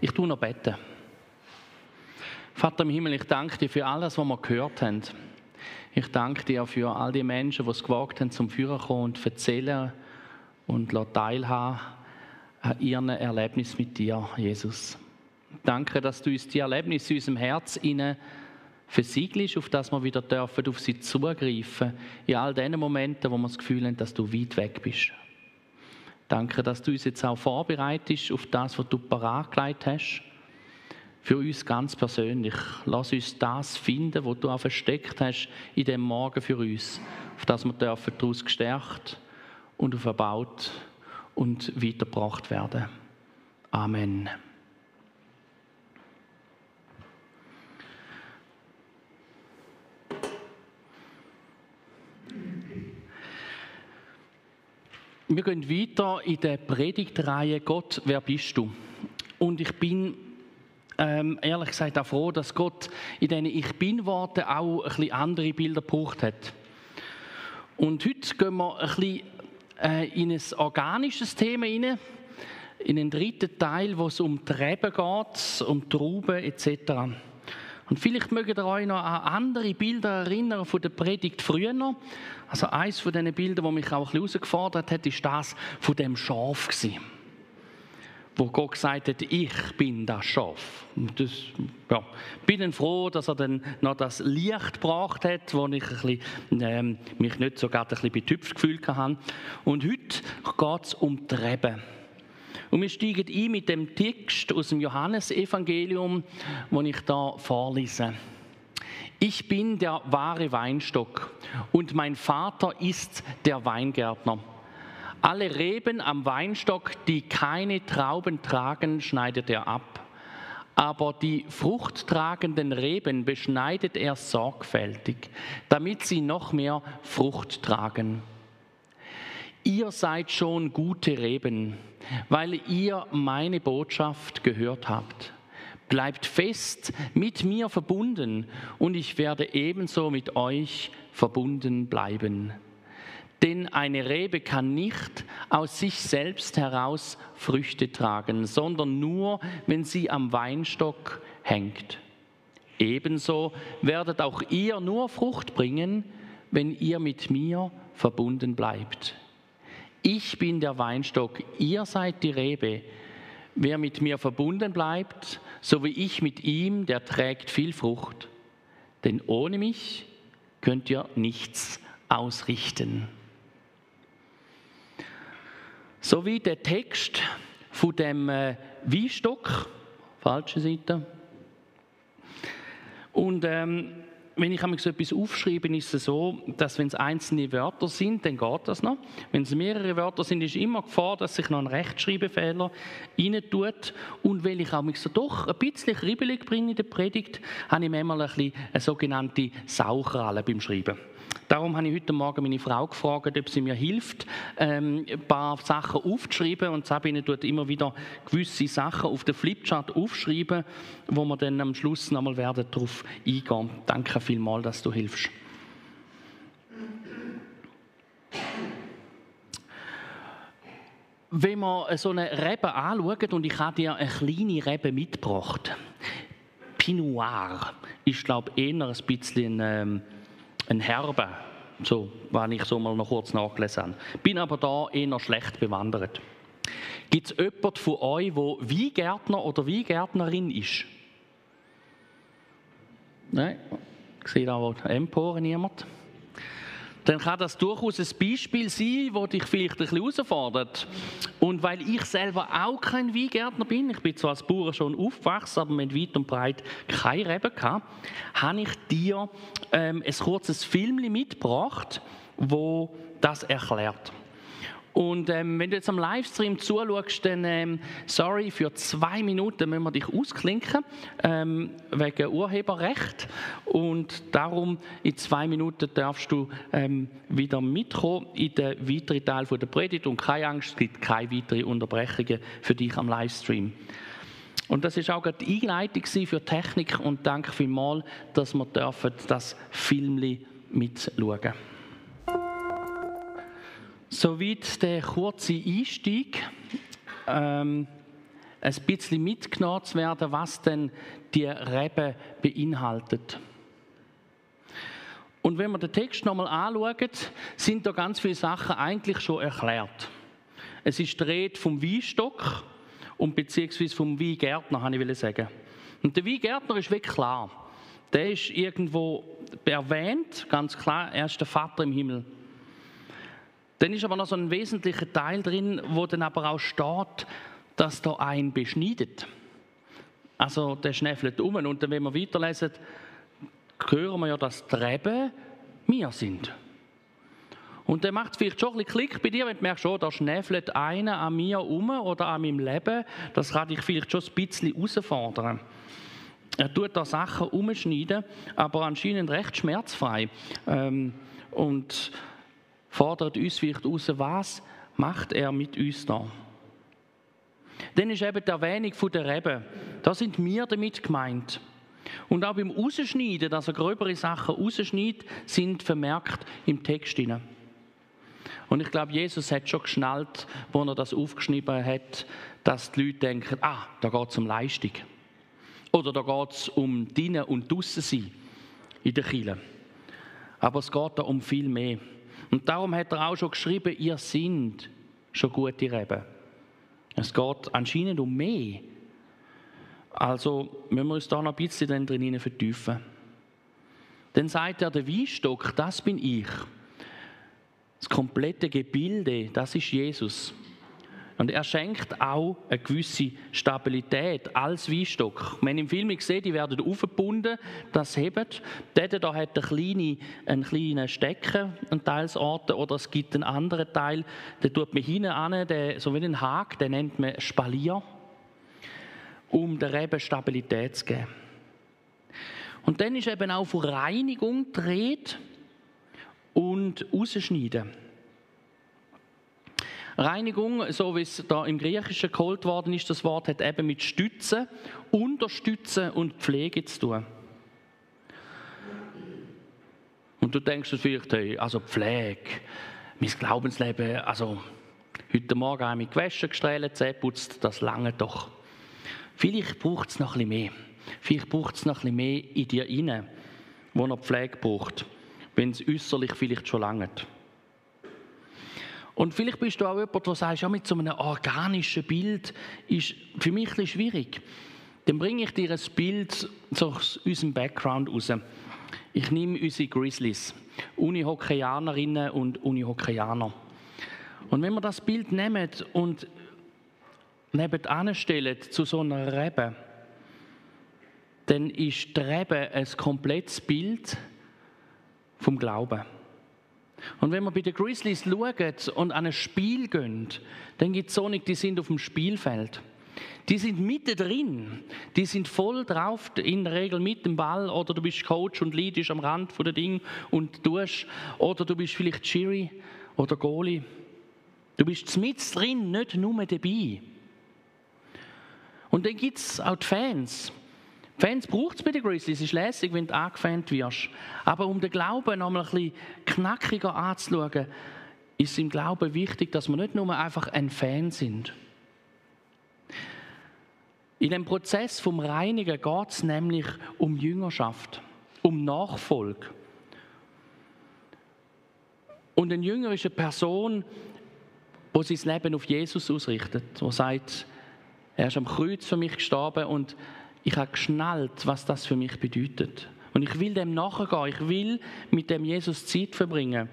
Ich tue noch beten. Vater im Himmel, ich danke dir für alles, was wir gehört haben. Ich danke dir für all die Menschen, die es gewagt haben, zum Führer kommen und erzählen und teilhaben an ihren Erlebnis mit dir, Jesus. Danke, dass du uns die Erlebnisse in unserem Herz versiegelst, auf das wir wieder dürfen, auf sie zugreifen, in all den Momenten, wo wir das Gefühl haben, dass du weit weg bist. Danke, dass du uns jetzt auch vorbereitest auf das, was du parat gelegt hast. Für uns ganz persönlich. Lass uns das finden, was du auch versteckt hast in dem Morgen für uns, auf das wir dürfen daraus gestärkt und verbaut und weitergebracht werden. Amen. Wir gehen weiter in der Predigtreihe Gott, wer bist du? Und ich bin ähm, ehrlich gesagt auch froh, dass Gott in diesen Ich Bin-Worten auch ein bisschen andere Bilder gebraucht hat. Und heute gehen wir ein bisschen äh, in ein organisches Thema hinein, in den dritten Teil, wo es um die Reben geht, um Trauben etc. Und vielleicht mögt ihr euch noch an andere Bilder erinnern von der Predigt früher. Also eins von diesen Bildern, das mich auch ein bisschen herausgefordert hat, ist das von dem Schaf gewesen. Wo Gott gesagt hat, ich bin das Schaf. Und das, ja, bin dann froh, dass er dann noch das Licht gebracht hat, wo ich ein bisschen, ähm, mich nicht so gerade ein bisschen betüpft gefühlt habe. Und heute geht es um die Reben. Und wir steigen ein mit dem Text aus dem Johannesevangelium, den ich da vorlese. Ich bin der wahre Weinstock und mein Vater ist der Weingärtner. Alle Reben am Weinstock, die keine Trauben tragen, schneidet er ab. Aber die fruchttragenden Reben beschneidet er sorgfältig, damit sie noch mehr Frucht tragen. Ihr seid schon gute Reben, weil ihr meine Botschaft gehört habt. Bleibt fest mit mir verbunden und ich werde ebenso mit euch verbunden bleiben. Denn eine Rebe kann nicht aus sich selbst heraus Früchte tragen, sondern nur, wenn sie am Weinstock hängt. Ebenso werdet auch ihr nur Frucht bringen, wenn ihr mit mir verbunden bleibt. Ich bin der Weinstock, ihr seid die Rebe. Wer mit mir verbunden bleibt, so wie ich mit ihm, der trägt viel Frucht. Denn ohne mich könnt ihr nichts ausrichten. So wie der Text von dem äh, Weinstock, falsche Seite. Und ähm, wenn ich so etwas aufschreibe, ist es so, dass wenn es einzelne Wörter sind, dann geht das noch. Wenn es mehrere Wörter sind, ist immer Gefahr, dass sich noch ein Rechtschreibfehler rein tut. Und weil ich auch so doch ein bisschen kribbelig bringe in der Predigt, habe ich manchmal ein bisschen eine sogenannte Sauchralle beim Schreiben. Darum habe ich heute Morgen meine Frau gefragt, ob sie mir hilft, ähm, ein paar Sachen aufzuschreiben. Und Sabine tut immer wieder gewisse Sachen auf den Flipchart aufschreiben, wo wir dann am Schluss nochmal werden darauf eingehen. Danke vielmals, dass du hilfst. Wenn wir so eine Rebe anschauen, und ich habe dir eine kleine Rebe mitgebracht, Pinot ist, glaube ich, eher ein bisschen ähm, ein Herbe, so, wenn ich so mal noch kurz nachgelesen habe. Bin aber da eher schlecht bewandert. Gibt es jemanden von euch, der Weingärtner oder Weingärtnerin ist? Nein, ich sehe da Emporen niemand dann kann das durchaus ein Beispiel sein, das dich vielleicht ein bisschen herausfordert. Und weil ich selber auch kein Weingärtner bin, ich bin zwar als Bauer schon aufgewachsen, aber mit weit und breit keine Reben gehabt, habe ich dir ähm, ein kurzes Film mitgebracht, wo das erklärt. Und ähm, wenn du jetzt am Livestream zuschaust, dann ähm, sorry, für zwei Minuten müssen wir dich ausklinken, ähm, wegen Urheberrecht. Und darum, in zwei Minuten darfst du ähm, wieder mitkommen in den weiteren Teil der Predigt. Und keine Angst, es gibt keine weiteren Unterbrechungen für dich am Livestream. Und das ist auch die Einleitung für Technik und danke vielmals, dass wir das Film mitschauen dürfen. Soweit der kurze Einstieg. Ähm, ein bisschen mitgenommen zu werden, was denn die Rebe beinhaltet. Und wenn wir den Text nochmal anschauen, sind da ganz viele Sachen eigentlich schon erklärt. Es ist die Rede vom Weinstock und beziehungsweise vom Weingärtner, habe ich sagen. Und der Weingärtner ist wirklich klar. Der ist irgendwo erwähnt, ganz klar, er ist der Vater im Himmel. Dann ist aber noch so ein wesentlicher Teil drin, wo dann aber auch steht, dass da ein beschneidet. Also der schnäffelt um und dann, wenn wir weiterlesen, hören wir ja, dass die wir sind. Und der macht vielleicht schon ein bisschen Klick bei dir, wenn du merkst, oh, da schnäffelt einer an mir um oder an meinem Leben. Das kann dich vielleicht schon ein bisschen herausfordern. Er tut da Sachen umschneiden, aber anscheinend recht schmerzfrei. Ähm, und fordert uns vielleicht heraus, was macht er mit uns da? Dann ist eben die Erwähnung der Reben. Da sind wir damit gemeint. Und auch beim Rausschneiden, dass er gröbere Sachen rausschneidet, sind vermerkt im Text hinein. Und ich glaube, Jesus hat schon geschnallt, wo er das aufgeschrieben hat, dass die Leute denken, ah, da geht es um Leistung. Oder da geht es um Dienen und Draussen sein in der Kirche. Aber es geht da um viel mehr. Und darum hat er auch schon geschrieben, ihr seid schon gute Reben. Es geht anscheinend um mehr. Also müssen wir uns da noch ein bisschen drin vertiefen. Dann sagt er, der Weinstock, das bin ich. Das komplette Gebilde, das ist Jesus. Und er schenkt auch eine gewisse Stabilität als Weinstock. Wenn im Film seht, die werden aufgebunden, das hebt. Der da hat einen kleinen, einen kleinen Stecken an Teilsorten oder es gibt einen anderen Teil, den tut man hinten an, so wie ein Haken, den nennt man Spalier, um der Rebe Stabilität zu geben. Und dann ist eben auch von Reinigung dreht und rausschneiden. Reinigung, so wie es da im Griechischen geholt worden ist, das Wort hat eben mit Stützen, Unterstützen und Pflege zu tun. Und du denkst vielleicht, hey, also Pflege, mein Glaubensleben, also heute Morgen habe ich gewaschen, gestrahlt, Zähne putzt, das lange doch. Vielleicht braucht es noch ein bisschen mehr. Vielleicht braucht es noch ein bisschen mehr in dir rein, wo noch Pflege braucht, wenn es äußerlich vielleicht schon langt. Und vielleicht bist du auch jemand, der sagt, ja, mit so einem organischen Bild ist für mich ein schwierig. Dann bringe ich dir ein Bild aus unserem Background raus. Ich nehme unsere Grizzlies, Unihockeyanerinnen und Unihockeyaner. Und wenn wir das Bild nehmen und nebenan stellen zu so einer Rebe, dann ist die Rebe ein komplettes Bild vom Glauben. Und wenn wir bei den Grizzlies schauen und an ein Spiel gehen, dann gibt es so nicht, die sind auf dem Spielfeld. Die sind mittendrin. Die sind voll drauf, in der Regel mit dem Ball. Oder du bist Coach und leidest am Rand von der Ding und tust. Oder du bist vielleicht Chiri oder Goalie. Du bist mit drin, nicht nur dabei. Und dann gibt es auch die Fans. Fans braucht es bei den Grizzlies. Es ist lässig, wenn du angefans wirst. Aber um den Glauben noch mal ein bisschen knackiger anzuschauen, ist es im Glauben wichtig, dass wir nicht nur einfach ein Fan sind. In dem Prozess vom Reinigen geht es nämlich um Jüngerschaft, um Nachfolge. Und ein Jünger ist eine Person, die sein Leben auf Jesus ausrichtet, die sagt, er ist am Kreuz für mich gestorben und ich habe geschnallt, was das für mich bedeutet. Und ich will dem nachgehen. Ich will mit dem Jesus Zeit verbringen.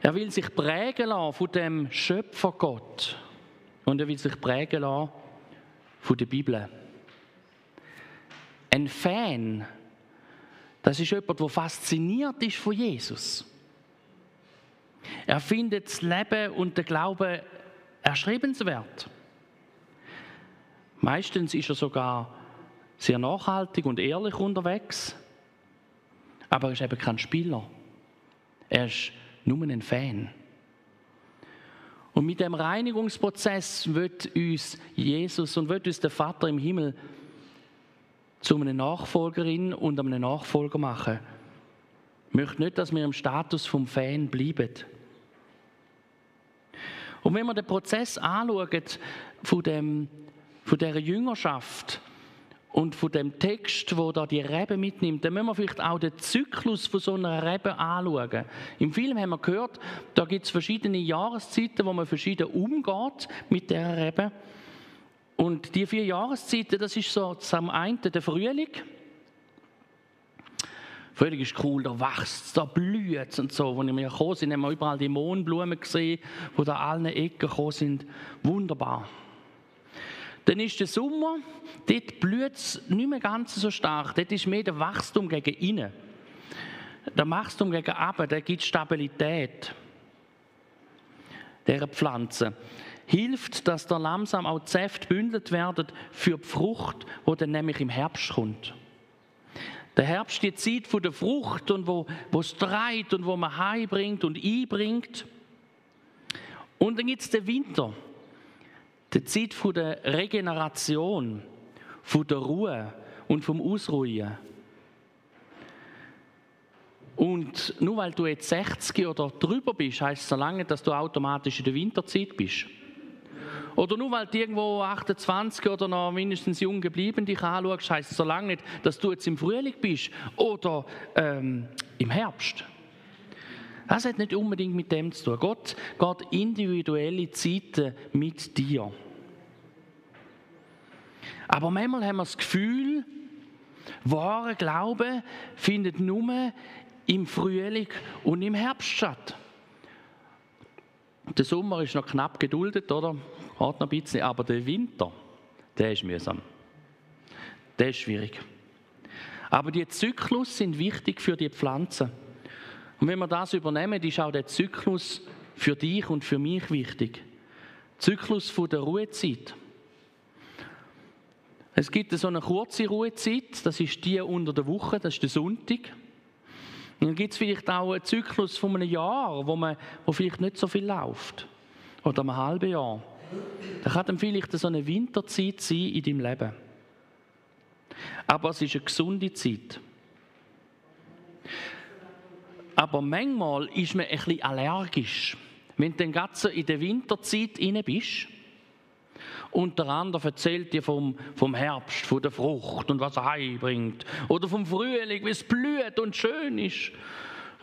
Er will sich prägen lassen von dem Schöpfer Gott. Und er will sich prägen lassen von der Bibel. Ein Fan, das ist jemand, der fasziniert ist von Jesus. Er findet das Leben und den Glauben erschrebenswert. Meistens ist er sogar sehr nachhaltig und ehrlich unterwegs, aber er ist eben kein Spieler. Er ist nur ein Fan. Und mit dem Reinigungsprozess wird uns Jesus und wird uns der Vater im Himmel zu einer Nachfolgerin und einem Nachfolger machen. Ich möchte nicht, dass wir im Status vom Fan bleiben. Und wenn wir den Prozess anschauen von, dem, von dieser Jüngerschaft und von dem Text, wo da die Rebe mitnimmt, dann müssen wir vielleicht auch den Zyklus von so einer Rebe anschauen. Im Film haben wir gehört, da gibt es verschiedene Jahreszeiten, wo man verschieden umgeht mit der Rebe. Und die vier Jahreszeiten, das ist so zum einen der Frühling. Frühling ist cool, da wächst es, da blüht und so. Als wir gekommen sind, haben wir überall die Mohnblumen gesehen, die da allen Ecken gekommen sind. Wunderbar. Dann ist der Sommer, dort blüht es nicht mehr ganz so stark. Dort ist mehr der Wachstum gegen innen. Der Wachstum gegen Abend, der gibt Stabilität dieser Pflanze. Hilft, dass da langsam auch die Säfte bündelt werden für die Frucht, die dann nämlich im Herbst kommt. Der Herbst die Zeit von der Frucht und wo, wo es treibt und wo man heimbringt und einbringt. Und dann gibt es den Winter die Zeit der Regeneration, der Ruhe und vom Ausruhen. Und nur weil du jetzt 60 oder drüber bist, heißt es so lange, dass du automatisch in der Winterzeit bist. Oder nur weil du irgendwo 28 oder noch mindestens jung geblieben dich anschaust, heißt es so lange nicht, dass du jetzt im Frühling bist oder ähm, im Herbst. Das hat nicht unbedingt mit dem zu tun. Gott geht individuelle Zeiten mit dir. Aber manchmal haben wir das Gefühl, wahre Glaube findet nur im Frühling und im Herbst statt. Der Sommer ist noch knapp geduldet, oder? Hat noch ein bisschen, aber der Winter, der ist mühsam. Der ist schwierig. Aber die Zyklus sind wichtig für die Pflanzen. Und wenn wir das übernehmen, ist auch der Zyklus für dich und für mich wichtig. Zyklus von der Ruhezeit. Es gibt so eine kurze Ruhezeit, das ist die unter der Woche, das ist der Sonntag. Und dann gibt es vielleicht auch einen Zyklus von einem Jahr, wo, man, wo vielleicht nicht so viel läuft. Oder einem halben Jahr. Da kann dann vielleicht so eine Winterzeit sein in deinem Leben. Aber es ist eine gesunde Zeit. Aber manchmal ist man ein bisschen allergisch. Wenn du dann gerade in der Winterzeit inne bist und der andere erzählt dir vom, vom Herbst, von der Frucht und was er heimbringt. Oder vom Frühling, wie es blüht und schön ist.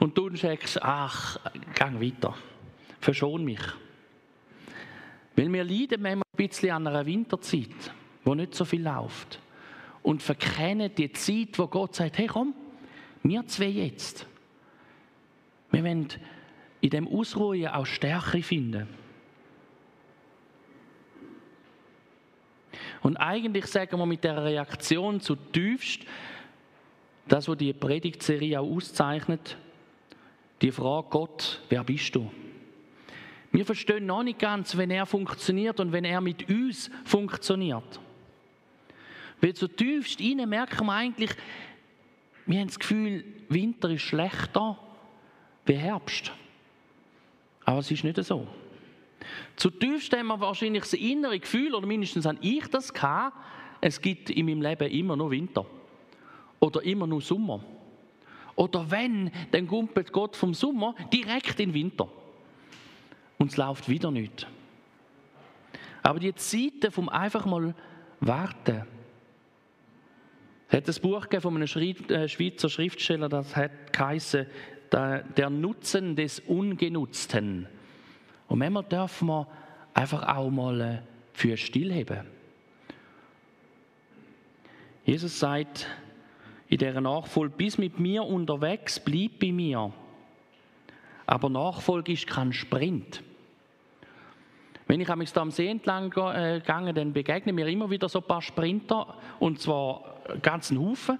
Und du sagst, ach, gang weiter. Verschon mich. Weil wir leiden manchmal ein bisschen an einer Winterzeit, wo nicht so viel läuft. Und verkennen die Zeit, wo Gott sagt, hey komm, wir zwei jetzt. Wir wollen in dem Ausruhen auch Stärke finden. Und eigentlich sagen wir mit der Reaktion zutiefst, das, was die Predigtserie auch auszeichnet, die Frage Gott, wer bist du? Wir verstehen noch nicht ganz, wenn er funktioniert und wenn er mit uns funktioniert. Weil zutiefst innen merken wir eigentlich, wir haben das Gefühl, Winter ist schlechter wie Herbst. Aber es ist nicht so. Zutiefst haben wir wahrscheinlich das innere Gefühl, oder mindestens habe ich das gehabt, es gibt in meinem Leben immer nur Winter. Oder immer nur Sommer. Oder wenn, dann kumpelt Gott vom Sommer direkt in den Winter. Und es läuft wieder nicht. Aber die Zeiten vom einfach mal warten. Es hat ein Buch von einem äh, Schweizer Schriftsteller, das hat der Nutzen des Ungenutzten. Und manchmal dürfen wir einfach auch mal äh, für stillheben. Jesus sagt in dieser Nachfolge, bis mit mir unterwegs, bleib bei mir. Aber Nachfolge ist kein Sprint. Wenn ich da am See entlang äh, gehe, dann begegnen mir immer wieder so ein paar Sprinter, und zwar ganzen Haufen.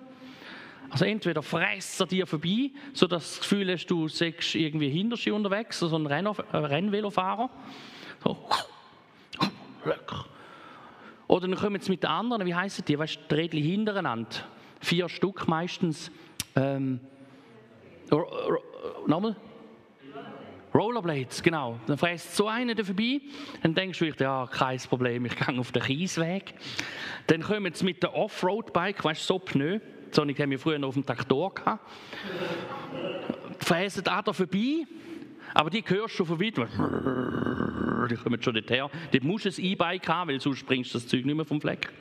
Also entweder fräst er dir vorbei, sodass du das Gefühl hast, du sechst irgendwie hinter sie unterwegs, so ein äh, Rennvelofahrer. So. Oder dann kommen sie mit den anderen, wie heißen die? Weißt du, Rädchen hintereinander. Vier Stück meistens. Ähm, nochmal? Rollerblades, genau. Dann fräst so einer vorbei, dann denkst du, ja, kein Problem, ich gehe auf den Kiesweg. Dann kommen sie mit der Offroad-Bike, weißt du, so Pneu. Sonic haben wir früher noch auf dem Traktor gehabt. Fräsen da vorbei. Aber die hörst du von weitem. Die kommen schon nicht her. Dort musst du ein E-Bike haben, weil sonst bringst du das Zeug nicht mehr vom Fleck.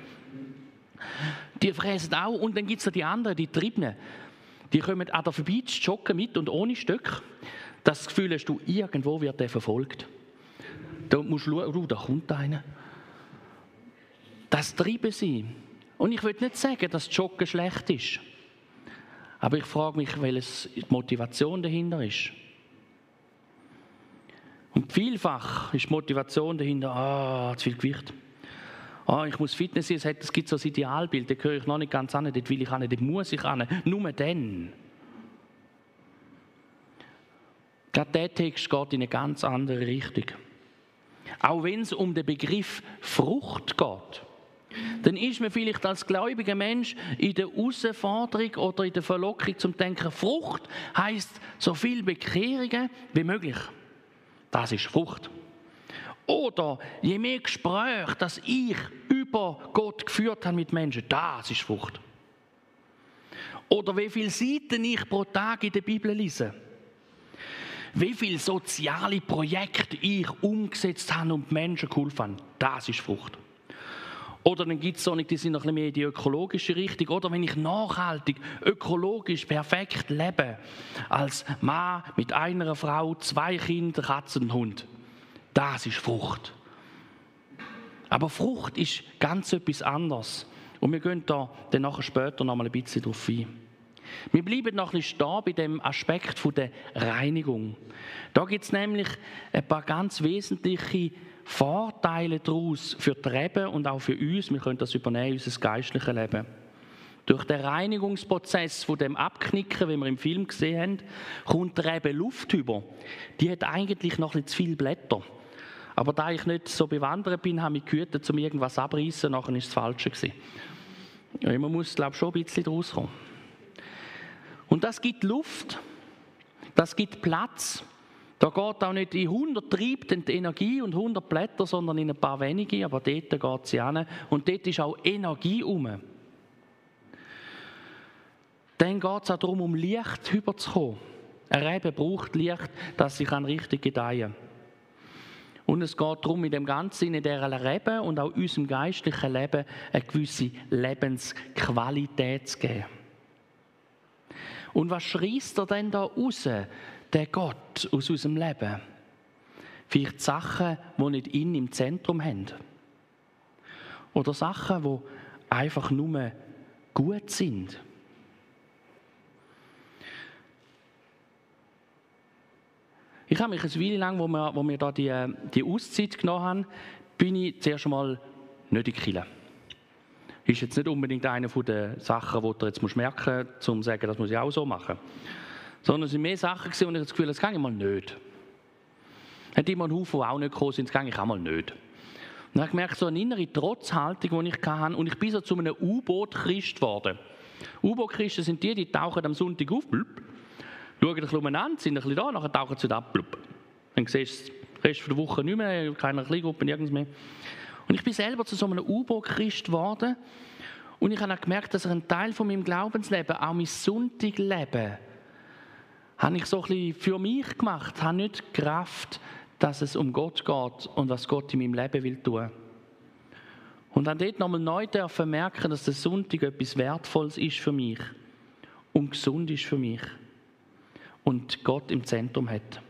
Die fräsen auch. Und dann gibt es noch die anderen, die Triebnen. Die kommen an der vorbei joggen mit und ohne Stück. Das Gefühl hast du, irgendwo wird der verfolgt. Da musst du schauen, oh, da kommt einer. Das treiben sie. Und ich will nicht sagen, dass Joggen schlecht ist. Aber ich frage mich, welche die Motivation dahinter ist. Und vielfach ist die Motivation dahinter, ah, zu viel Gewicht. Ah, ich muss Fitness sein, es gibt so ein Idealbild, da gehöre ich noch nicht ganz an, dort will ich an, dort muss ich an, nur dann. Gerade der Text geht in eine ganz andere Richtung. Auch wenn es um den Begriff Frucht geht, dann ist man vielleicht als gläubiger Mensch in der Herausforderung oder in der Verlockung zum Denken, Frucht heißt so viel Bekehrungen wie möglich. Das ist Frucht. Oder je mehr Gespräch, das ich über Gott geführt habe mit Menschen, das ist Frucht. Oder wie viele Seiten ich pro Tag in der Bibel lese. Wie viele soziale Projekte ich umgesetzt habe und Menschen geholfen habe, das ist Frucht. Oder dann gibt es so nicht, die sind noch ein bisschen mehr in die ökologische Richtung. Oder wenn ich nachhaltig, ökologisch, perfekt lebe, als Mann mit einer Frau, zwei Kindern, Katzen und Hund. Das ist Frucht. Aber Frucht ist ganz etwas anderes. Und wir gehen da dann nachher später noch mal ein bisschen drauf ein. Wir bleiben noch ein bisschen stehen bei dem Aspekt der Reinigung. Da gibt es nämlich ein paar ganz wesentliche Vorteile daraus für die Reben und auch für uns. Wir können das übernehmen, unser geistliches Leben. Durch den Reinigungsprozess von dem Abknicken, wie wir im Film gesehen haben, kommt der Rebe Luft über. Die hat eigentlich noch ein zu viele Blätter. Aber da ich nicht so bewandert bin, habe ich gehütet, um irgendwas abreißen, nachher war es das Falsche. Ja, man muss, glaube ich, schon ein bisschen daraus kommen. Und das gibt Luft, das gibt Platz da geht auch nicht in 100 Trieb die Energie und 100 Blätter, sondern in ein paar wenige, aber dort geht sie an. Und dort ist auch Energie um. Dann geht es auch darum, um Licht rüberzukommen. Ein Rebe braucht Licht, dass sie richtig gedeihen kann. Und es geht darum, in dem Ganzen, in dieser Rebe und auch unserem geistlichen Leben eine gewisse Lebensqualität zu geben. Und was schreist er denn da raus? Der Gott aus unserem Leben. Vielleicht Sachen, die nicht ihn im Zentrum haben. Oder Sachen, die einfach nur gut sind. Ich habe mich eine Weile lang, wo wir, wo wir da die, die Auszeit genommen haben, bin ich zuerst einmal nicht in Kille. Ist jetzt nicht unbedingt eine der Sachen, die du jetzt merken musst, um zu sagen, das muss ich auch so machen. Sondern es waren mehr Sachen, gewesen, und ich das Gefühl das kann ich mal nicht. Hat immer einen Haufen, auch nicht gekommen sind, das kann ich auch mal nicht. Und dann habe ich gemerkt, so eine innere Trotzhaltung, die ich hatte, und ich bin so zu einem U-Boot-Christ geworden. U-Boot-Christen sind die, die tauchen am Sonntag auf, blub, schauen ein bisschen umeinander, sind ein bisschen da, nachher tauchen sie ab, blub. Dann siehst du den Rest der Woche nicht mehr, keine Kleingruppe, nirgends mehr. Und ich bin selber zu so einem U-Boot-Christ geworden, und ich habe auch gemerkt, dass ein Teil von meinem Glaubensleben, auch mein Sonntagleben, habe ich so ein bisschen für mich gemacht, habe nicht Kraft, dass es um Gott geht und was Gott in meinem Leben will tun. Und dann dort nochmal neu dürfen merken, dass der Sonntag etwas Wertvolles ist für mich und gesund ist für mich und Gott im Zentrum hat.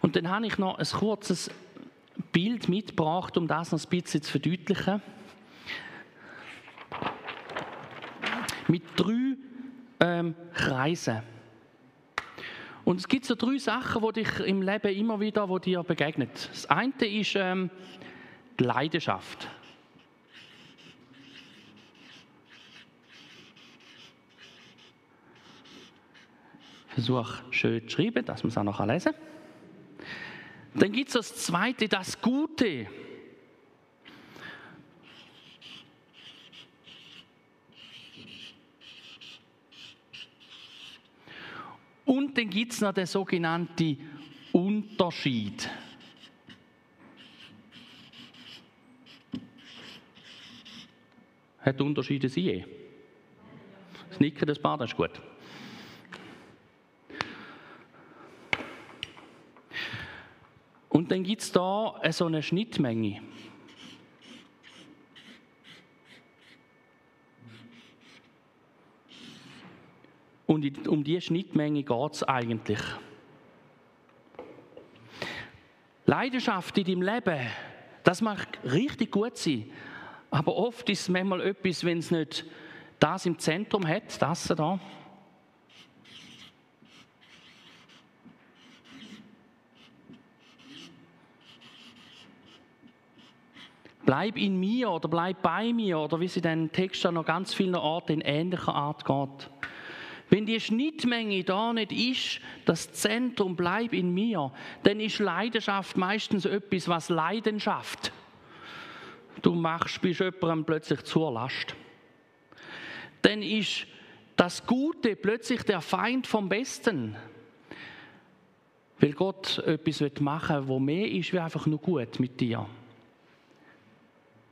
Und dann habe ich noch ein kurzes Bild mitgebracht, um das noch ein bisschen zu verdeutlichen. Mit drei ähm, Kreisen. Und es gibt so drei Sachen, die dich im Leben immer wieder wo dir begegnet. Das eine ist ähm, die Leidenschaft. Versuche schön zu schreiben, dass man es auch noch lesen kann. Dann gibt es das zweite, das Gute. Und dann gibt es noch den sogenannten Unterschied. Hat Unterschiede sie? Das Nicken, das Bad, das ist gut. Und dann gibt es da so eine Schnittmenge. Und um diese Schnittmenge geht es eigentlich. Leidenschaft in deinem Leben, das mag richtig gut sein. Aber oft ist es manchmal etwas, wenn es nicht das im Zentrum hat, das da. Bleib in mir oder bleib bei mir oder wie es in den Text noch ganz vielen Orten in ähnlicher Art geht. Wenn die Schnittmenge da nicht ist, das Zentrum bleib in mir, dann ist Leidenschaft meistens etwas, was Leidenschaft. Du machst, bist jemandem plötzlich zur Last. Dann ist das Gute plötzlich der Feind vom Besten. Weil Gott etwas machen will, wo mehr ist wie einfach nur gut mit dir.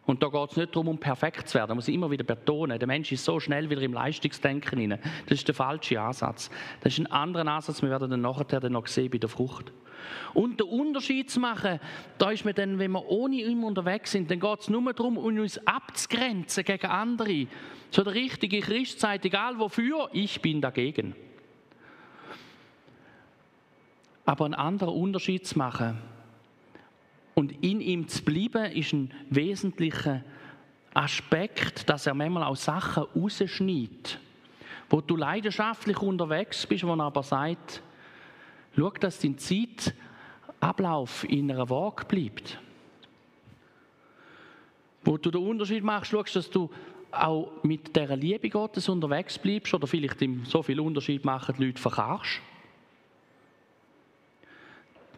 Und da geht es nicht darum, um perfekt zu werden. Da muss ich immer wieder betonen. Der Mensch ist so schnell wieder im Leistungsdenken hinein. Das ist der falsche Ansatz. Das ist ein anderer Ansatz. Wir werden dann nachher noch sehen bei der Frucht. Und den Unterschied zu machen, da ist mir dann, wenn wir ohne ihn unterwegs sind, dann geht es nur darum, uns abzugrenzen gegen andere. So der richtige Christ sagt, egal wofür, ich bin dagegen. Aber einen anderen Unterschied zu machen, und in ihm zu bleiben, ist ein wesentlicher Aspekt, dass er manchmal auch Sachen rausschneidet, wo du leidenschaftlich unterwegs bist, wo er aber sagt, schau, dass dein Zeitablauf in einer Waage bleibt. Wo du den Unterschied machst, schaust, dass du auch mit der Liebe Gottes unterwegs bleibst oder vielleicht so viel Unterschied machen die Leute verkaufst.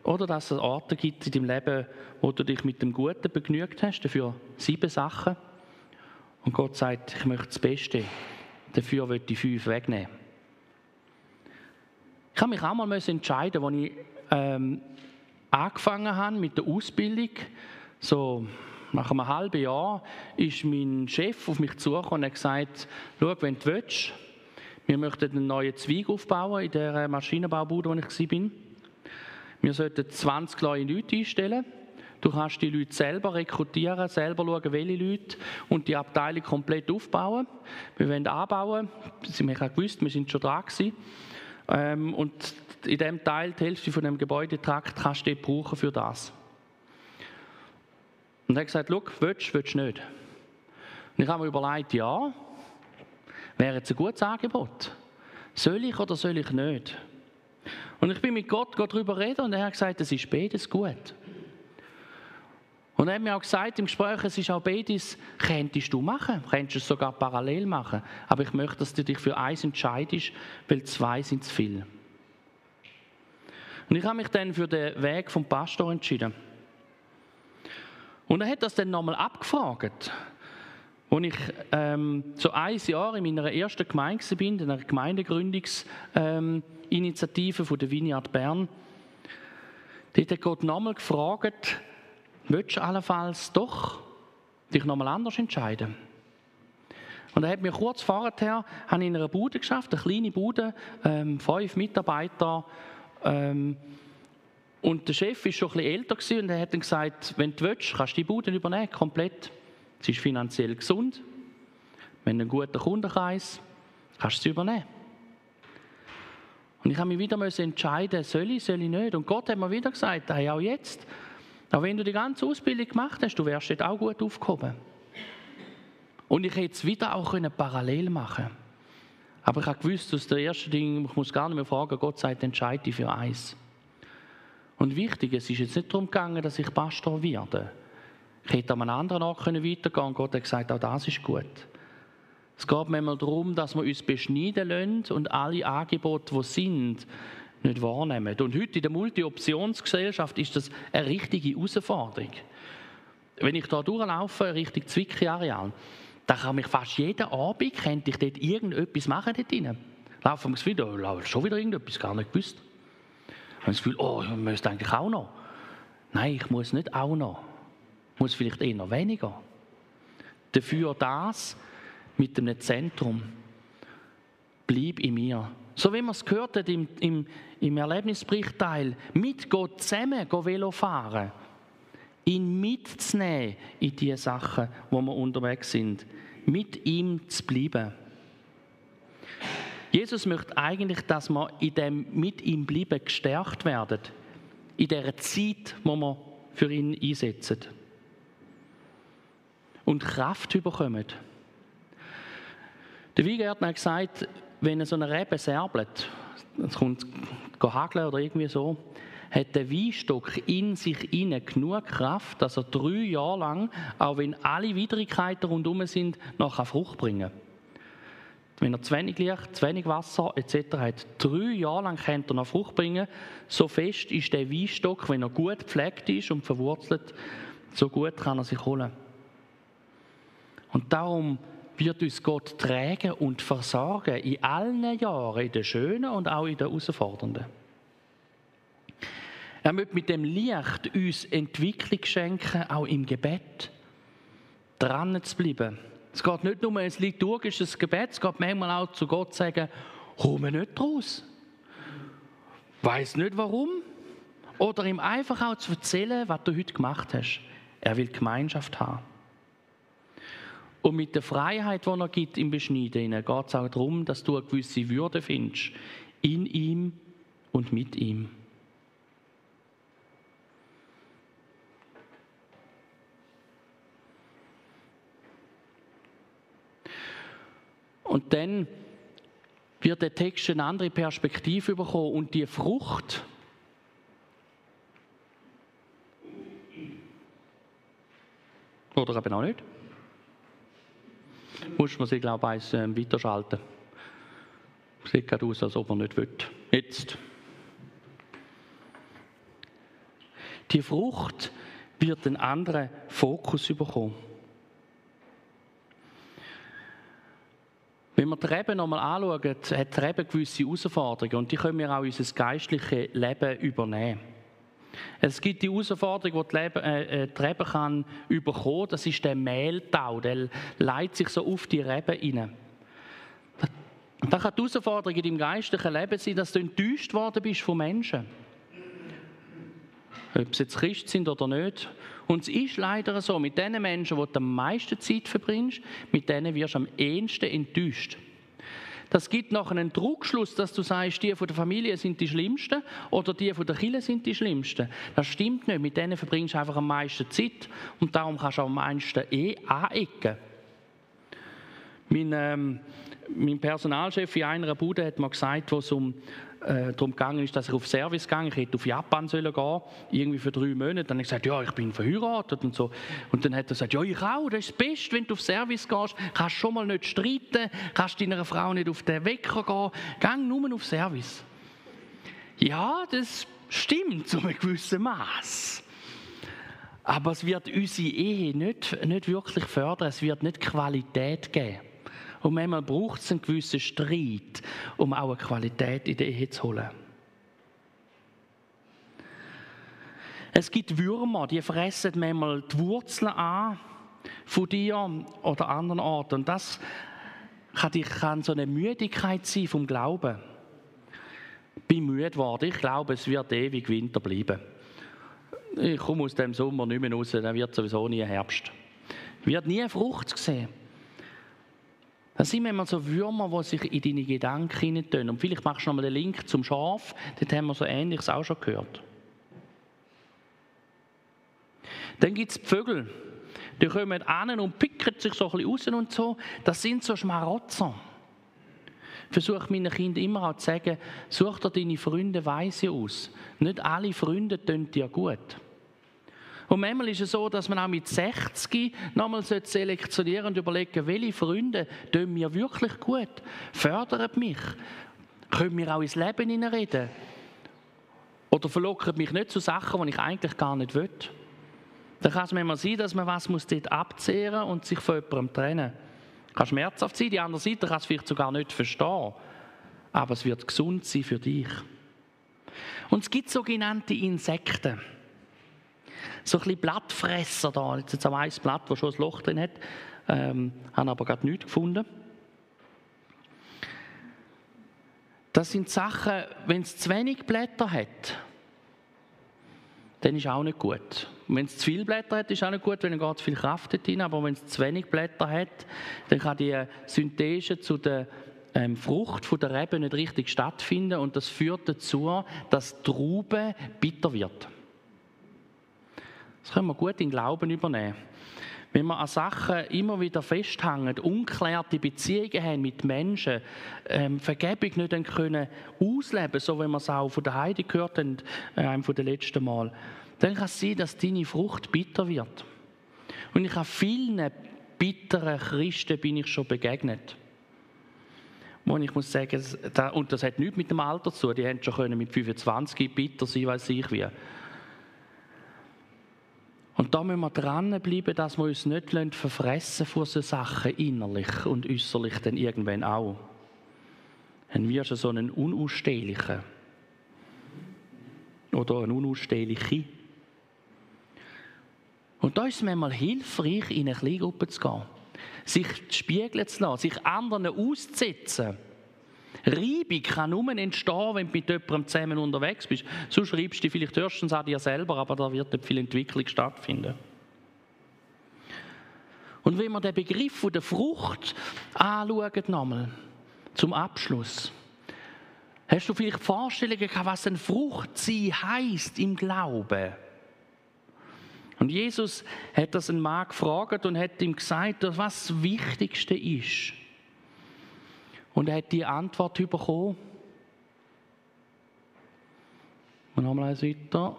Oder dass es Orte gibt in deinem Leben, wo du dich mit dem Guten begnügt hast, dafür sieben Sachen. Und Gott sagt, ich möchte das Beste, dafür will ich fünf wegnehmen. Ich habe mich auch mal entscheiden, als ich ähm, angefangen habe mit der Ausbildung, so nach einem halben Jahr, ist mein Chef auf mich zugekommen und hat gesagt, schau, wenn du willst, wir möchten einen neuen Zweig aufbauen in der Maschinenbaubude, wo ich war. Wir sollten 20 neue Leute einstellen. Du kannst die Leute selber rekrutieren, selber schauen, welche Leute und die Abteilung komplett aufbauen. Wir wollen anbauen. Sie haben gewusst, wir sind schon dran. Ähm, und in dem Teil, die Hälfte von dem Gebäudetrakt, kannst du brauchen für das. Und er hat gesagt, schau, willst du, willst du nicht? Und ich habe mir überlegt, ja, wäre jetzt ein gutes Angebot. Soll ich oder soll ich nicht? Und ich bin mit Gott, darüber reden und er hat gesagt, es ist beides gut. Und er hat mir auch gesagt im Gespräch, es ist auch beides, könntest du machen, könntest es sogar parallel machen. Aber ich möchte, dass du dich für eins entscheidest, weil zwei sind zu viel. Und ich habe mich dann für den Weg vom Pastor entschieden. Und er hat das dann nochmal abgefragt. Als ich ähm, so ein Jahr in meiner ersten Gemeinde war, in einer Gemeindegründungsinitiative ähm, von der Vineyard Bern, dort hat Gott nochmal gefragt, willst du allenfalls doch dich nochmal anders entscheiden? Und er hat mir kurz vorher in einer Bude geschafft, eine kleine Bude, ähm, fünf Mitarbeiter. Ähm, und der Chef war schon ein bisschen älter und er hat dann gesagt, wenn du willst, kannst du die Bude übernehmen, komplett. Sie ist finanziell gesund. Wenn einen guten Kundenkreis, kannst du sie übernehmen. Und ich habe mich wieder entscheiden, soll ich, soll ich nicht. Und Gott hat mir wieder gesagt, hey, auch jetzt, auch wenn du die ganze Ausbildung gemacht hast, du wärst dort auch gut aufgehoben. Und ich hätte es wieder auch parallel machen können. Aber ich habe gewusst, dass der erste Ding, ich muss gar nicht mehr fragen, Gott sagt, entscheide dich für eins. Und wichtig, es ist jetzt nicht darum gegangen, dass ich Pastor werde. Ich hätte an einem anderen Ort weitergehen können. Gott hat gesagt, auch das ist gut. Es geht manchmal darum, dass wir uns beschneiden lassen und alle Angebote, die sind, nicht wahrnehmen. Und heute in der Multi-Optionsgesellschaft ist das eine richtige Herausforderung. Wenn ich da durchlaufe, Richtung Zwickli-Areal, dann kann mich fast jeden Abend, könnte ich dort irgendetwas machen dort drin. Laufen wir das da läuft schon wieder irgendetwas, gar nicht gewusst. Ich habe das Gefühl, oh, ich müsste eigentlich auch noch. Nein, ich muss nicht auch noch muss vielleicht eher weniger. Dafür das mit einem Zentrum. bleib in mir. So wie man es gehört hat im, im, im Erlebnisberichtteil, mit Gott zusammen Velo fahren. Ihn mitzunehmen in die Sachen, wo wir unterwegs sind. Mit ihm zu bleiben. Jesus möchte eigentlich, dass wir in dem mit ihm bleiben gestärkt werden. In der Zeit, wo wir für ihn einsetzen. Und Kraft bekommen. Der Weingärtner hat gesagt, wenn so eine Rebe serbelt, es kommt hageln oder irgendwie so, hat der Weinstock in sich innen genug Kraft, dass er drei Jahre lang, auch wenn alle Widrigkeiten rundherum sind, noch Frucht bringen kann. Wenn er zu wenig Licht, zu wenig Wasser etc. hat, drei Jahre lang kann er noch Frucht bringen. So fest ist der Weinstock, wenn er gut gepflegt ist und verwurzelt, so gut kann er sich holen. Und darum wird uns Gott tragen und versorgen in allen Jahren, in den schönen und auch in den herausfordernden. Er möchte mit dem Licht uns Entwicklung schenken, auch im Gebet, dran zu bleiben. Es geht nicht nur um ein liturgisches Gebet, es geht manchmal auch zu Gott sagen, mir nicht raus. Weiß nicht warum. Oder ihm einfach auch zu erzählen, was du heute gemacht hast. Er will Gemeinschaft haben. Und mit der Freiheit, die er gibt im Beschneiden, geht es auch darum, dass du eine gewisse Würde findest. In ihm und mit ihm. Und dann wird der Text eine andere Perspektive bekommen und die Frucht, oder eben auch nicht, muss man sie, glaube ich, eins äh, weiterschalten. Sieht gerade aus, als ob er nicht will. Jetzt. Die Frucht wird einen anderen Fokus bekommen. Wenn wir die Reben nochmal anschauen, hat die Rebe gewisse Herausforderungen und die können wir auch unser geistliches Leben übernehmen. Es gibt die Herausforderung, die die, Leben, äh, äh, die kann. Das ist der Mehltau. Der leitet sich so auf die Rebe rein. Da kann die Herausforderung in deinem geistlichen Leben sein, dass du enttäuscht worden bist von Menschen. Ob sie jetzt Christ sind oder nicht. Und es ist leider so, mit den Menschen, die du am meisten Zeit verbringst, mit denen wirst du am ehesten enttäuscht. Das gibt noch einen Druckschluss, dass du sagst, die von der Familie sind die Schlimmsten oder die von der Kirche sind die Schlimmsten. Das stimmt nicht. Mit denen verbringst du einfach am meisten Zeit und darum kannst du am meisten eh anecken. Mein, ähm, mein Personalchef in einer Bude hat mir gesagt, wo es um äh, darum gegangen ist, dass ich auf Service gegangen Ich hätte auf Japan sollen gehen, irgendwie für drei Monate. Dann habe ich gesagt, ja, ich bin verheiratet und so. Und dann hat er gesagt, ja, ich auch, das ist das Beste, wenn du auf Service gehst, kannst schon mal nicht streiten, kannst deiner Frau nicht auf den Wecker gehen, gang nur auf Service. Ja, das stimmt zu einem gewissen Maß. Aber es wird unsere Ehe nicht, nicht wirklich fördern, es wird nicht Qualität geben. Und manchmal braucht es einen gewissen Streit, um auch eine Qualität in der Ehe zu holen. Es gibt Würmer, die fressen manchmal die Wurzeln an von dir oder anderen Orten. Und das kann, so eine Müdigkeit sein vom Glauben. Ich bin müde geworden. Ich glaube, es wird ewig Winter bleiben. Ich komme aus dem Sommer nicht mehr raus, dann wird sowieso nie Herbst. Wird nie Frucht sehen. Das sind immer so Würmer, die sich in deine Gedanken hinein Und vielleicht machst du noch mal den Link zum Schaf, dort haben wir so Ähnliches auch schon gehört. Dann gibt es Vögel. Die kommen an und picken sich so ein bisschen raus und so. Das sind so Schmarotzer. Versuche meinen Kindern immer auch zu sagen, such dir deine Freunde weise aus. Nicht alle Freunde tun dir gut. Und manchmal ist es so, dass man auch mit 60 nochmal selektionieren und überlegen, welche Freunde tun mir wirklich gut, fördern mich, können mir auch ins Leben hineinreden oder verlocken mich nicht zu Sachen, die ich eigentlich gar nicht will. Dann kann es manchmal sein, dass man was muss dort abzehren und sich von jemandem trennen muss. Kann schmerzhaft sein, die andere Seite kann es vielleicht sogar nicht verstehen, aber es wird gesund sein für dich. Und es gibt sogenannte Insekten so ein bisschen Blattfresser da. Jetzt ein Blatt, das schon ein Loch drin hat, ähm, haben aber gerade nichts gefunden. Das sind Sachen, wenn es zu wenig Blätter hat, dann ist auch nicht gut. wenn es zu viele Blätter hat, ist auch nicht gut, wenn geht zu viel Kraft drin. Aber wenn es zu wenig Blätter hat, dann kann die Synthese zu der ähm, Frucht von der Rebe nicht richtig stattfinden und das führt dazu, dass die Traube bitter wird. Das können wir gut in Glauben übernehmen. Wenn wir an Sachen immer wieder festhängen, unklärte Beziehungen haben mit Menschen, ähm, Vergebung nicht können ausleben so wie wir es auch von der Heide gehört haben, äh, einem von den letzten Mal, dann kann es sein, dass deine Frucht bitter wird. Und ich habe vielen bitteren Christen bin ich schon begegnet. Wo ich muss sagen, und das hat nichts mit dem Alter zu tun, die haben schon mit 25 bitter sein, weiß ich wie. Und da müssen wir dranbleiben, dass wir uns nicht verfressen von so Sachen innerlich und äußerlich dann irgendwann auch. Dann wirst du so einen Unausstehlichen. Oder eine Unausstehliche. Und da ist es manchmal hilfreich, in eine Kleingruppe zu gehen. Sich spiegeln zu lassen, sich anderen auszusetzen Reibung kann nur entstehen, wenn du mit jemandem zusammen unterwegs bist. So schreibst du vielleicht höchstens an dir selber, aber da wird nicht viel Entwicklung stattfinden. Und wenn wir den Begriff der Frucht anschauen, nochmal, zum Abschluss. Hast du vielleicht Vorstellungen gehabt, was eine Frucht sein heisst im Glauben? Und Jesus hat das einen Mann gefragt und hat ihm gesagt, was das Wichtigste ist. Und er hat die Antwort bekommen. Und nochmal eins weiter.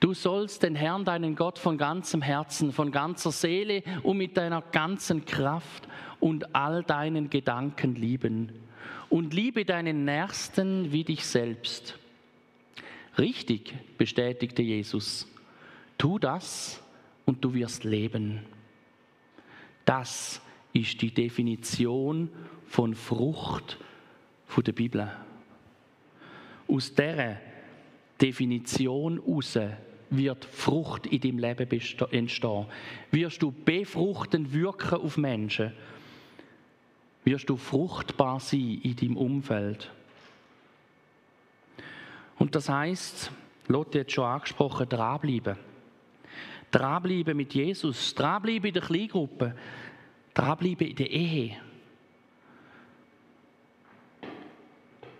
Du sollst den Herrn, deinen Gott, von ganzem Herzen, von ganzer Seele und mit deiner ganzen Kraft und all deinen Gedanken lieben. Und liebe deinen Nächsten wie dich selbst. Richtig, bestätigte Jesus. Tu das und du wirst leben. Das ist die Definition von Frucht von der Bibel. Aus dieser Definition heraus wird Frucht in deinem Leben entstehen. Wirst du befruchten wirken auf Menschen, wirst du fruchtbar sein in deinem Umfeld. Und das heißt, Lotte hat schon angesprochen, dranbleiben. Dranbleiben mit Jesus, dranbleiben in der Kleingruppe, dranbleiben in der Ehe.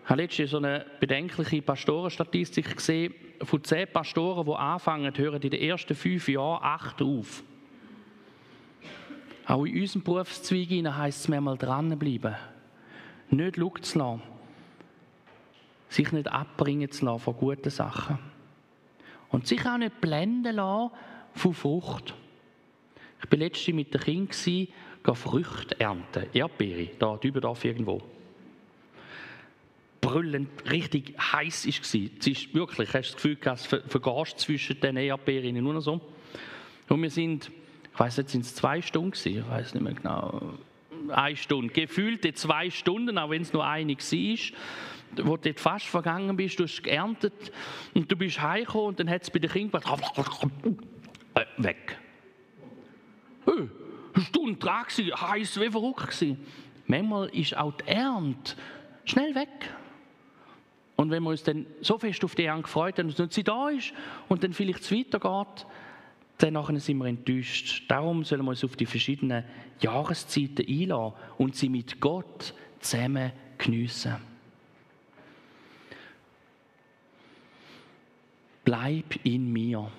Ich habe letztens so eine bedenkliche Pastorenstatistik gesehen. Von zehn Pastoren, die anfangen, hören in den ersten fünf Jahren acht auf. Auch in unserem Berufszweig heisst es mir mal dranbleiben. Nicht schauen zu lassen. Sich nicht abbringen zu lassen von guten Sachen. Und sich auch nicht blenden lassen von Frucht. Ich war letztens mit den Kindern, Früchte ernten, Erdbeere, da drüben darf irgendwo. Brüllend, richtig heiß war es. Es ist wirklich, hast du das Gefühl, es vergast zwischen den Erdbeeren nur so. Und wir sind, ich weiß nicht, sind es zwei Stunden gewesen? ich weiß nicht mehr genau, eine Stunde, gefühlte zwei Stunden, auch wenn es nur eine war wo du dort fast vergangen bist, du hast geerntet und du bist heimgekommen und dann hat es bei den Kindern gemacht, äh, weg. Hey, eine Stunde dran gewesen, heiß wie verrückt gewesen. Manchmal ist auch die Ernte schnell weg. Und wenn wir uns dann so fest auf die Ernte gefreut haben, dass sie da ist und dann vielleicht es weitergeht, dann sind wir enttäuscht. Darum sollen wir uns auf die verschiedenen Jahreszeiten einladen und sie mit Gott zusammen geniessen. Bleib in mir.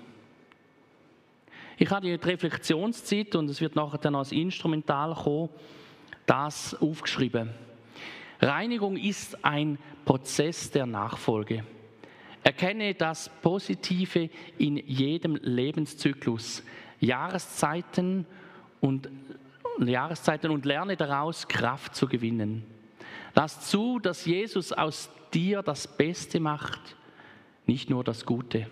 Ich habe die Reflexionszeit und es wird nachher dann als Instrumental kommen, das aufgeschrieben. Reinigung ist ein Prozess der Nachfolge. Erkenne das Positive in jedem Lebenszyklus, Jahreszeiten und Jahreszeiten und lerne daraus Kraft zu gewinnen. Lass zu, dass Jesus aus dir das Beste macht, nicht nur das Gute.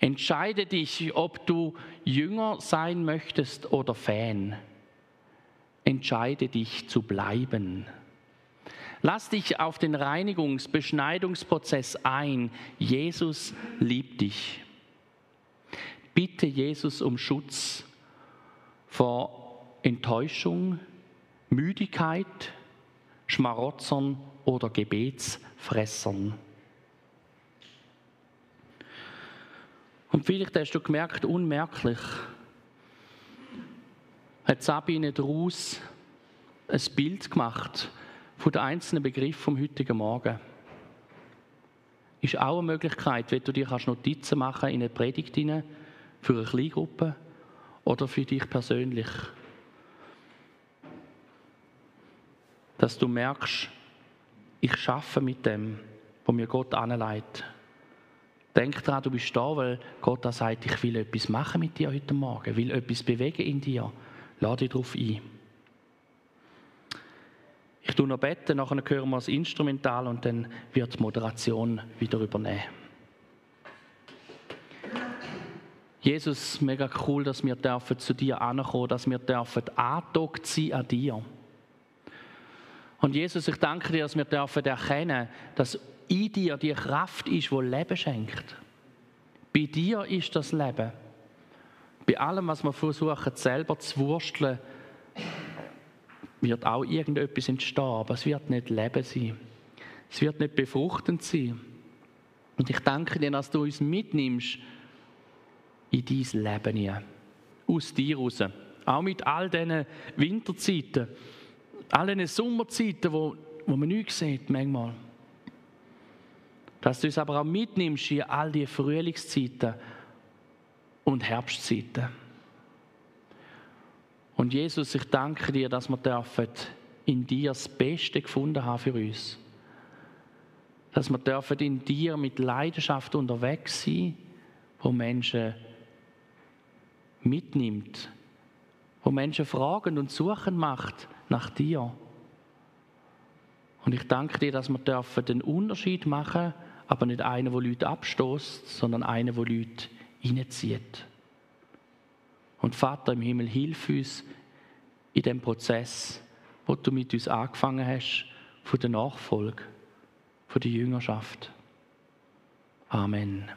Entscheide dich, ob du Jünger sein möchtest oder Fan. Entscheide dich zu bleiben. Lass dich auf den Reinigungs-, Beschneidungsprozess ein. Jesus liebt dich. Bitte Jesus um Schutz vor Enttäuschung, Müdigkeit, Schmarotzern oder Gebetsfressern. Und vielleicht hast du gemerkt, unmerklich, hat Sabine daraus ein Bild gemacht von den einzelnen Begriffen vom heutigen Morgen. Ist auch eine Möglichkeit, wenn du dir Notizen machen in eine Predigt hinein, für eine Kleingruppe oder für dich persönlich. Dass du merkst, ich schaffe mit dem, wo mir Gott anleitet. Denk daran, du bist da, weil Gott da sagt, ich will etwas machen mit dir heute Morgen, will etwas bewegen in dir. Lade dich darauf ein. Ich tue noch beten, nachher hören wir das Instrumental und dann wird die Moderation wieder übernehmen. Jesus, mega cool, dass wir dürfen zu dir ankommen, dass wir dürfen angedockt sein an dir. Und Jesus, ich danke dir, dass wir dürfen erkennen, dass in dir die Kraft ist, die Leben schenkt. Bei dir ist das Leben. Bei allem, was wir versuchen, selber zu wursteln, wird auch irgendetwas entstehen, aber es wird nicht Leben sein. Es wird nicht befruchtend sein. Und ich danke dir, dass du uns mitnimmst in dein Leben hier. Aus dir raus. Auch mit all diesen Winterzeiten, all diesen Sommerzeiten, wo, wo man nichts sieht manchmal. Dass du uns aber auch mitnimmst in all die Frühlingszeiten und Herbstzeiten. Und Jesus, ich danke dir, dass wir dürfen in dir das Beste gefunden haben für uns. Dass wir dürfen in dir mit Leidenschaft unterwegs sein, wo Menschen mitnimmt, wo Menschen fragen und suchen macht nach dir. Und ich danke dir, dass wir dürfen den Unterschied machen, aber nicht einen, wo Leute abstoßt, sondern einen, wo Leute hineinzieht. Und Vater im Himmel, hilf uns in dem Prozess, wo du mit uns angefangen hast, von der Nachfolge, von der Jüngerschaft. Amen.